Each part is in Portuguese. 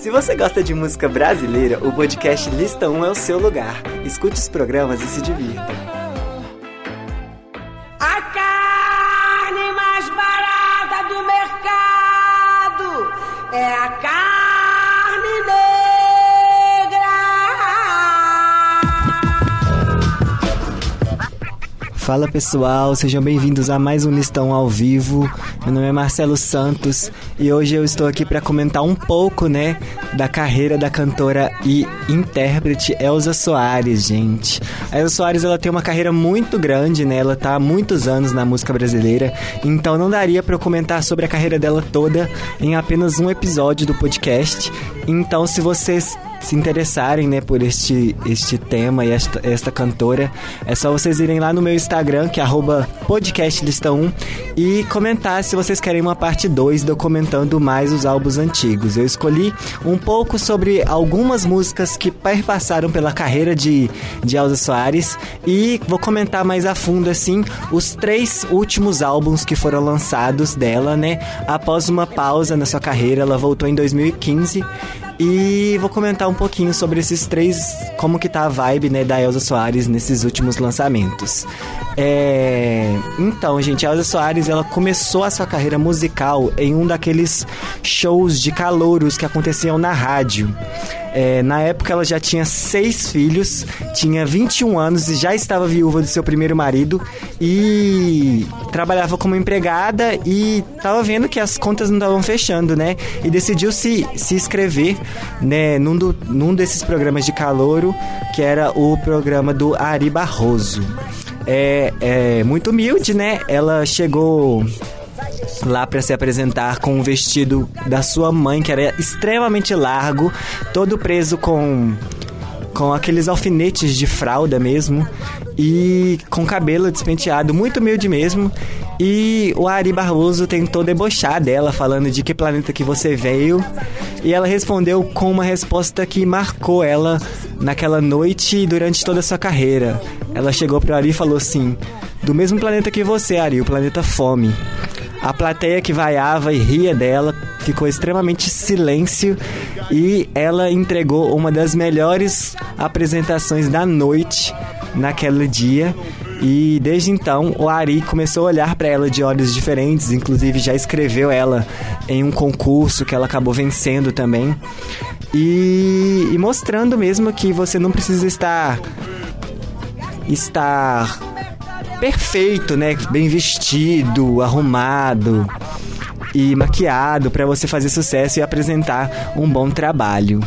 Se você gosta de música brasileira, o podcast Lista 1 é o seu lugar. Escute os programas e se divirta. A carne mais barata do mercado é a carne Fala pessoal, sejam bem-vindos a mais um Listão ao vivo. Meu nome é Marcelo Santos e hoje eu estou aqui para comentar um pouco, né, da carreira da cantora e intérprete Elza Soares, gente. A Elza Soares ela tem uma carreira muito grande, né? Ela tá há muitos anos na música brasileira, então não daria para eu comentar sobre a carreira dela toda em apenas um episódio do podcast. Então, se vocês se interessarem, né, por este, este tema e esta, esta cantora, é só vocês irem lá no meu Instagram, que é podcastlista1, e comentar se vocês querem uma parte 2 documentando mais os álbuns antigos. Eu escolhi um pouco sobre algumas músicas que perpassaram pela carreira de, de Elza Soares e vou comentar mais a fundo, assim, os três últimos álbuns que foram lançados dela, né, após uma pausa na sua carreira. Ela voltou em 2015 e vou comentar um pouquinho sobre esses três, como que tá a vibe, né, da Elza Soares nesses últimos lançamentos. É... Então, gente, a Elza Soares, ela começou a sua carreira musical em um daqueles shows de calouros que aconteciam na rádio. É, na época ela já tinha seis filhos, tinha 21 anos e já estava viúva do seu primeiro marido e trabalhava como empregada e estava vendo que as contas não estavam fechando, né? E decidiu se, se inscrever né, num, do, num desses programas de calouro, que era o programa do Ari Barroso. É, é muito humilde, né? Ela chegou lá para se apresentar com o vestido da sua mãe, que era extremamente largo, todo preso com com aqueles alfinetes de fralda mesmo e com cabelo despenteado, muito humilde mesmo. E o Ari Barroso tentou debochar dela, falando de que planeta que você veio. E ela respondeu com uma resposta que marcou ela naquela noite e durante toda a sua carreira. Ela chegou para Ari e falou assim: Do mesmo planeta que você, Ari, o planeta Fome. A plateia que vaiava e ria dela ficou extremamente silêncio e ela entregou uma das melhores apresentações da noite naquele dia. E desde então o Ari começou a olhar para ela de olhos diferentes, inclusive já escreveu ela em um concurso que ela acabou vencendo também. E, e mostrando mesmo que você não precisa estar estar perfeito, né? Bem vestido, arrumado e maquiado para você fazer sucesso e apresentar um bom trabalho.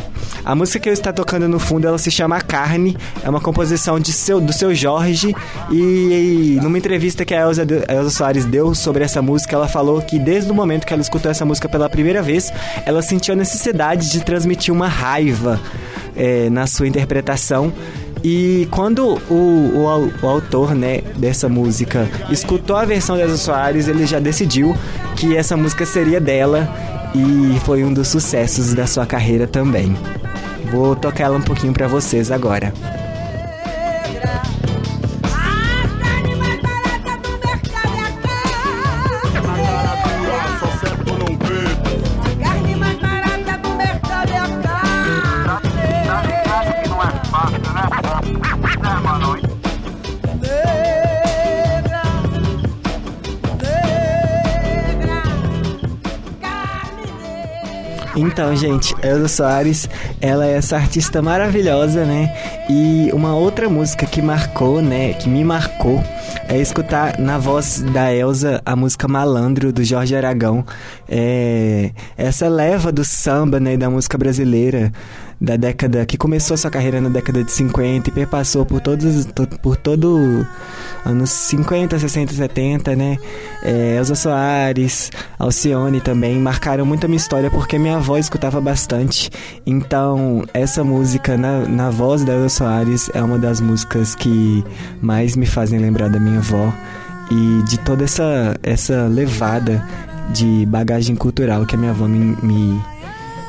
A música que eu está tocando no fundo, ela se chama Carne, é uma composição de seu, do seu Jorge e, e numa entrevista que a Elza, a Elza Soares deu sobre essa música, ela falou que desde o momento que ela escutou essa música pela primeira vez, ela sentiu a necessidade de transmitir uma raiva é, na sua interpretação e quando o, o, o, autor né, dessa música escutou a versão da Elza Soares, ele já decidiu que essa música seria dela e foi um dos sucessos da sua carreira também. Vou tocar ela um pouquinho para vocês agora. Então, gente, Elza Soares, ela é essa artista maravilhosa, né? E uma outra música que marcou, né, que me marcou, é escutar na voz da Elza a música Malandro do Jorge Aragão. É, essa leva do samba, né, da música brasileira da década que começou sua carreira na década de 50 e perpassou por todos por todo anos 50, 60, 70, né? É, Elza Soares, Alcione também marcaram muito a minha história porque minha avó escutava bastante. Então, essa música na, na voz da Elza Soares é uma das músicas que mais me fazem lembrar da minha avó e de toda essa essa levada de bagagem cultural que a minha avó me, me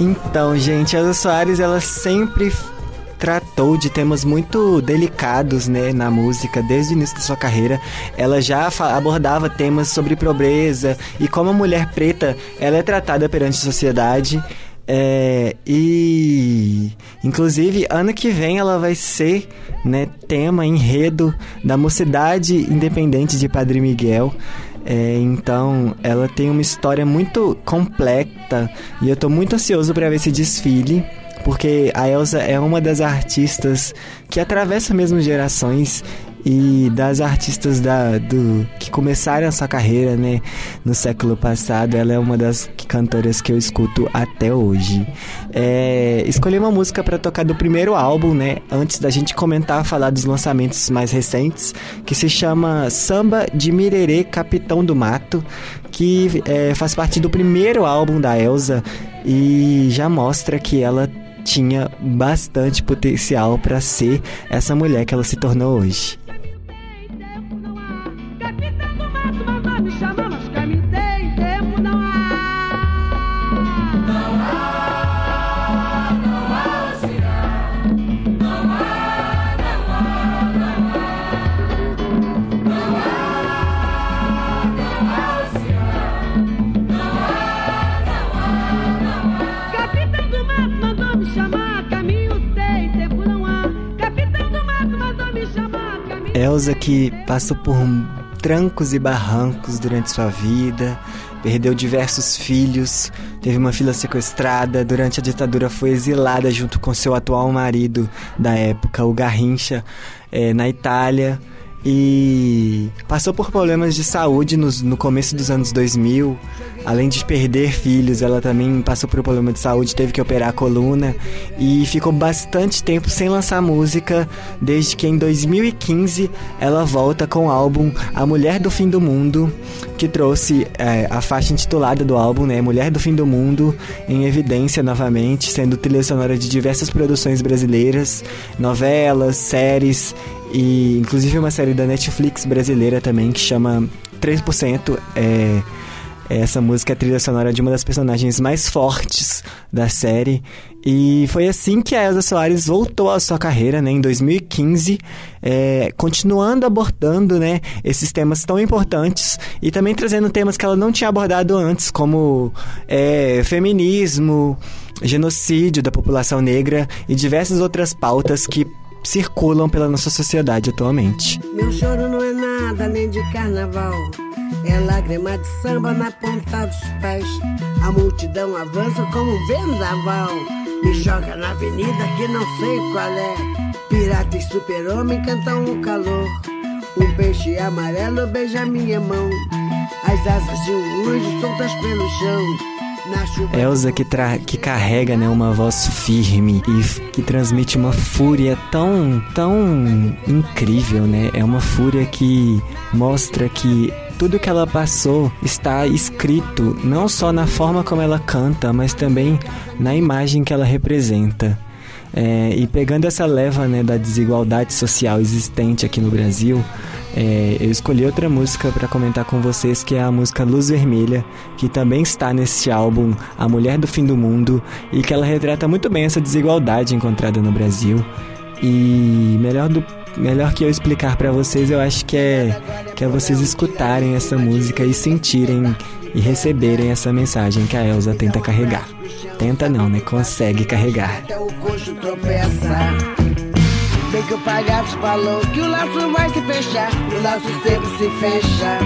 Então, gente, a Soares, ela sempre tratou de temas muito delicados, né, na música, desde o início da sua carreira. Ela já abordava temas sobre pobreza e como a mulher preta, ela é tratada perante a sociedade. É, e inclusive ano que vem ela vai ser né, tema enredo da mocidade independente de Padre Miguel é, então, ela tem uma história muito completa e eu tô muito ansioso para ver esse desfile, porque a Elsa é uma das artistas que atravessa mesmo gerações e das artistas da, do, que começaram a sua carreira né, no século passado, ela é uma das cantoras que eu escuto até hoje. É, escolhi uma música para tocar do primeiro álbum, né? Antes da gente comentar, falar dos lançamentos mais recentes, que se chama Samba de Mirerê Capitão do Mato, que é, faz parte do primeiro álbum da Elsa e já mostra que ela tinha bastante potencial para ser essa mulher que ela se tornou hoje. Me chamar, mas caminho tem tempo não há. Não há, não há oceano. Não há, não há, não há. Não há, não há oceano. Não há, não há, não há. Capitão do mato mandou me chamar, caminho tem tempo não há. Capitão do mato mandou me chamar, caminho Elsa que passou por trancos e barrancos durante sua vida, perdeu diversos filhos, teve uma filha sequestrada, durante a ditadura foi exilada junto com seu atual marido da época, o Garrincha, eh, na Itália. E passou por problemas de saúde no começo dos anos 2000. Além de perder filhos, ela também passou por um problema de saúde, teve que operar a coluna. E ficou bastante tempo sem lançar música, desde que em 2015 ela volta com o álbum A Mulher do Fim do Mundo, que trouxe é, a faixa intitulada do álbum, né? Mulher do Fim do Mundo, em evidência novamente, sendo trilha sonora de diversas produções brasileiras, novelas, séries e inclusive uma série da Netflix brasileira também que chama 3%. É, essa música é a trilha sonora de uma das personagens mais fortes da série. E foi assim que a Elsa Soares voltou à sua carreira, né, em 2015, é, continuando abordando, né, esses temas tão importantes e também trazendo temas que ela não tinha abordado antes, como é, feminismo, genocídio da população negra e diversas outras pautas que circulam pela nossa sociedade atualmente. Meu choro não é nada nem de carnaval. É lágrima de samba na ponta dos pés. A multidão avança como um vendaval. Me joga na avenida que não sei qual é. Pirata e super-homem cantam o calor. Um peixe amarelo beija minha mão. As asas de um anjo soltas pelo chão. Elsa que, tra- que carrega né, uma voz firme e que transmite uma fúria tão, tão incrível, né? É uma fúria que mostra que tudo que ela passou está escrito não só na forma como ela canta, mas também na imagem que ela representa. É, e pegando essa leva né, da desigualdade social existente aqui no Brasil, é, eu escolhi outra música para comentar com vocês, que é a música Luz Vermelha, que também está neste álbum A Mulher do Fim do Mundo, e que ela retrata muito bem essa desigualdade encontrada no Brasil. E melhor, do, melhor que eu explicar para vocês, eu acho que é, que é vocês escutarem essa música e sentirem e receberem essa mensagem que a Elsa tenta carregar. Tenta não, né? Consegue carregar. Bem que o palhaço falou que o laço vai se fechar, o laço sempre se fecha.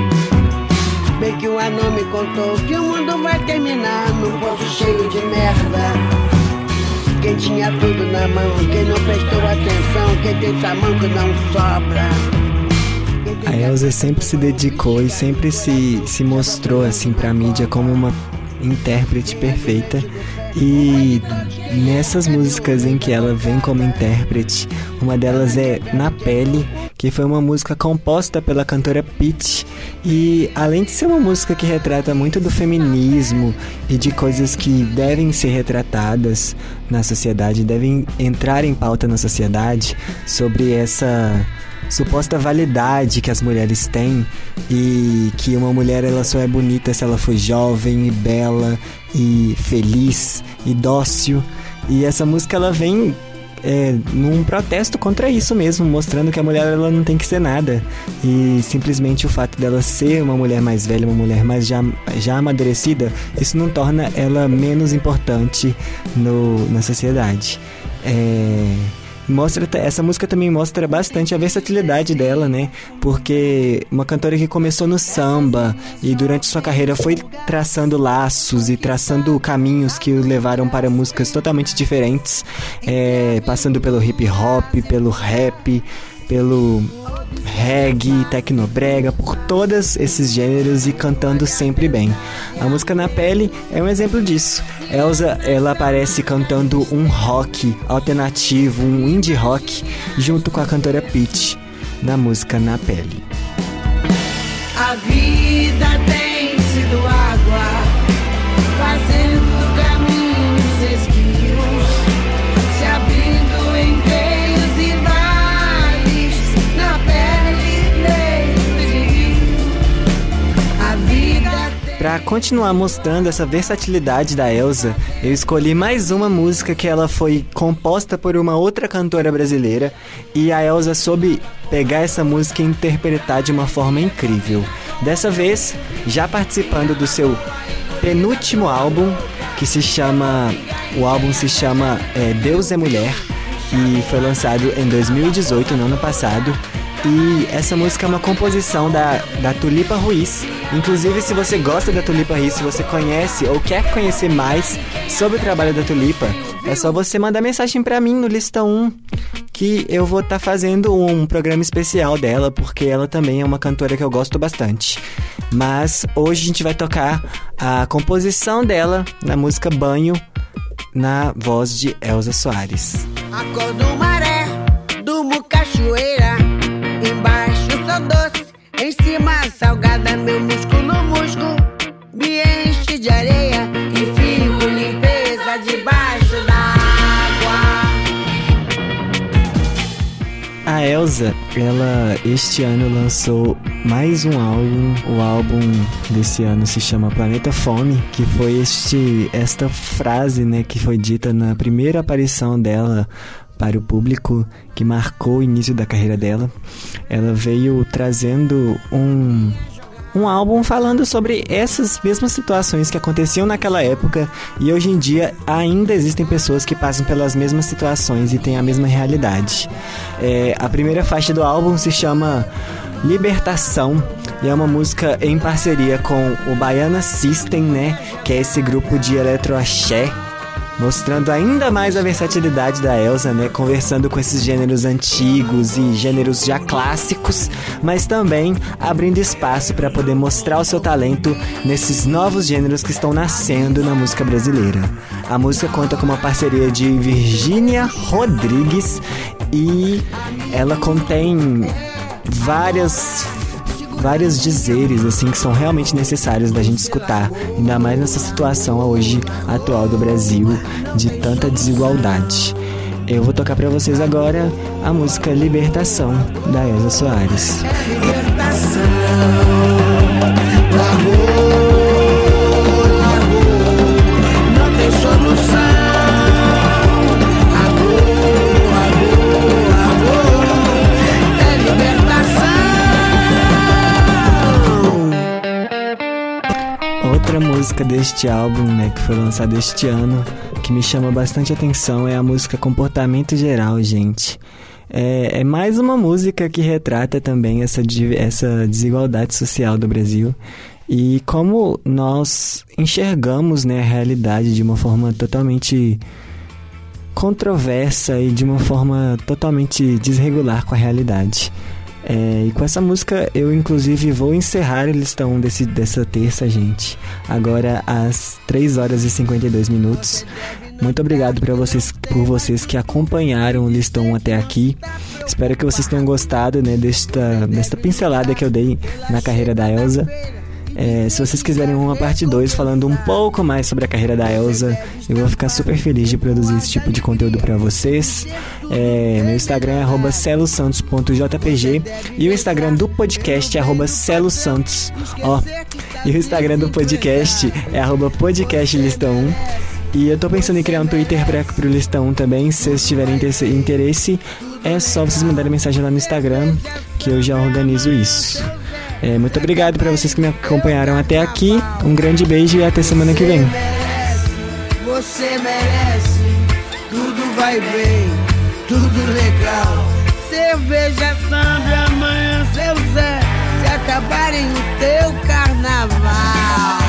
Bem que o anão me contou que o mundo vai terminar num poço cheio de merda. Quem tinha tudo na mão, quem não prestou atenção, quem tem tamanho não sobra. A Elsa sempre se dedicou e sempre se, se mostrou assim pra mídia como uma intérprete perfeita. E nessas músicas em que ela vem como intérprete, uma delas é Na Pele, que foi uma música composta pela cantora Peach. E além de ser uma música que retrata muito do feminismo e de coisas que devem ser retratadas na sociedade, devem entrar em pauta na sociedade sobre essa suposta validade que as mulheres têm e que uma mulher ela só é bonita se ela for jovem e bela e feliz e dócil. E essa música ela vem é, num protesto contra isso mesmo, mostrando que a mulher ela não tem que ser nada. E simplesmente o fato dela ser uma mulher mais velha, uma mulher mais já, já amadurecida, isso não torna ela menos importante no, na sociedade. É mostra essa música também mostra bastante a versatilidade dela, né? Porque uma cantora que começou no samba e durante sua carreira foi traçando laços e traçando caminhos que o levaram para músicas totalmente diferentes, é, passando pelo hip hop, pelo rap, pelo reggae, tecnobrega, por todos esses gêneros e cantando sempre bem. A música Na Pele é um exemplo disso. Elsa, ela aparece cantando um rock alternativo, um indie rock, junto com a cantora Peach, na música Na Pele. A vida tem Pra continuar mostrando essa versatilidade da Elsa, eu escolhi mais uma música que ela foi composta por uma outra cantora brasileira e a Elsa soube pegar essa música e interpretar de uma forma incrível. Dessa vez, já participando do seu penúltimo álbum, que se chama. O álbum se chama é, Deus é Mulher e foi lançado em 2018, no ano passado. E essa música é uma composição da, da Tulipa Ruiz. Inclusive, se você gosta da Tulipa Ruiz, se você conhece ou quer conhecer mais sobre o trabalho da Tulipa, é só você mandar mensagem pra mim no Lista 1, que eu vou estar fazendo um programa especial dela, porque ela também é uma cantora que eu gosto bastante. Mas hoje a gente vai tocar a composição dela na música Banho, na voz de Elza Soares. Acordo maré, durmo cachoeira. Embaixo em cima salgada. Meu músculo, músculo, me enche de areia. E fico limpeza debaixo d'água. A Elsa, ela este ano lançou mais um álbum. O álbum desse ano se chama Planeta Fome, que foi este esta frase, né, que foi dita na primeira aparição dela para o público, que marcou o início da carreira dela. Ela veio trazendo um um álbum falando sobre essas mesmas situações que aconteciam naquela época e hoje em dia ainda existem pessoas que passam pelas mesmas situações e têm a mesma realidade. É, a primeira faixa do álbum se chama Libertação e é uma música em parceria com o Baiana System, né? Que é esse grupo de eletroaxé mostrando ainda mais a versatilidade da Elsa, né? Conversando com esses gêneros antigos e gêneros já clássicos, mas também abrindo espaço para poder mostrar o seu talento nesses novos gêneros que estão nascendo na música brasileira. A música conta com uma parceria de Virgínia Rodrigues e ela contém várias vários dizeres assim que são realmente necessários da gente escutar, ainda mais nessa situação hoje atual do Brasil de tanta desigualdade. Eu vou tocar para vocês agora a música Libertação da Elza Soares. É libertação. Música deste álbum, né, que foi lançado este ano, que me chama bastante atenção é a música Comportamento Geral, gente. É, é mais uma música que retrata também essa, essa desigualdade social do Brasil e como nós enxergamos né, a realidade de uma forma totalmente controversa e de uma forma totalmente desregular com a realidade. É, e com essa música eu inclusive vou encerrar o listão desse, dessa terça, gente. Agora às 3 horas e 52 minutos. Muito obrigado para vocês, por vocês que acompanharam o listão até aqui. Espero que vocês tenham gostado né, desta, desta pincelada que eu dei na carreira da Elsa. É, se vocês quiserem uma parte 2 falando um pouco mais sobre a carreira da Elsa, eu vou ficar super feliz de produzir esse tipo de conteúdo para vocês. É, meu Instagram é celosantos.jpg e o Instagram do podcast é celosantos. Ó, e o Instagram do podcast é podcastlistão1. E eu tô pensando em criar um Twitter para pro Listão também. Se vocês tiverem interesse, é só vocês mandarem mensagem lá no Instagram que eu já organizo isso. É, muito obrigado para vocês que me acompanharam até aqui. Um grande beijo e até semana que vem. Você merece, tudo vai bem, tudo legal. Cerveja, samba, amanhã, seu Zé, se acabarem o teu carnaval.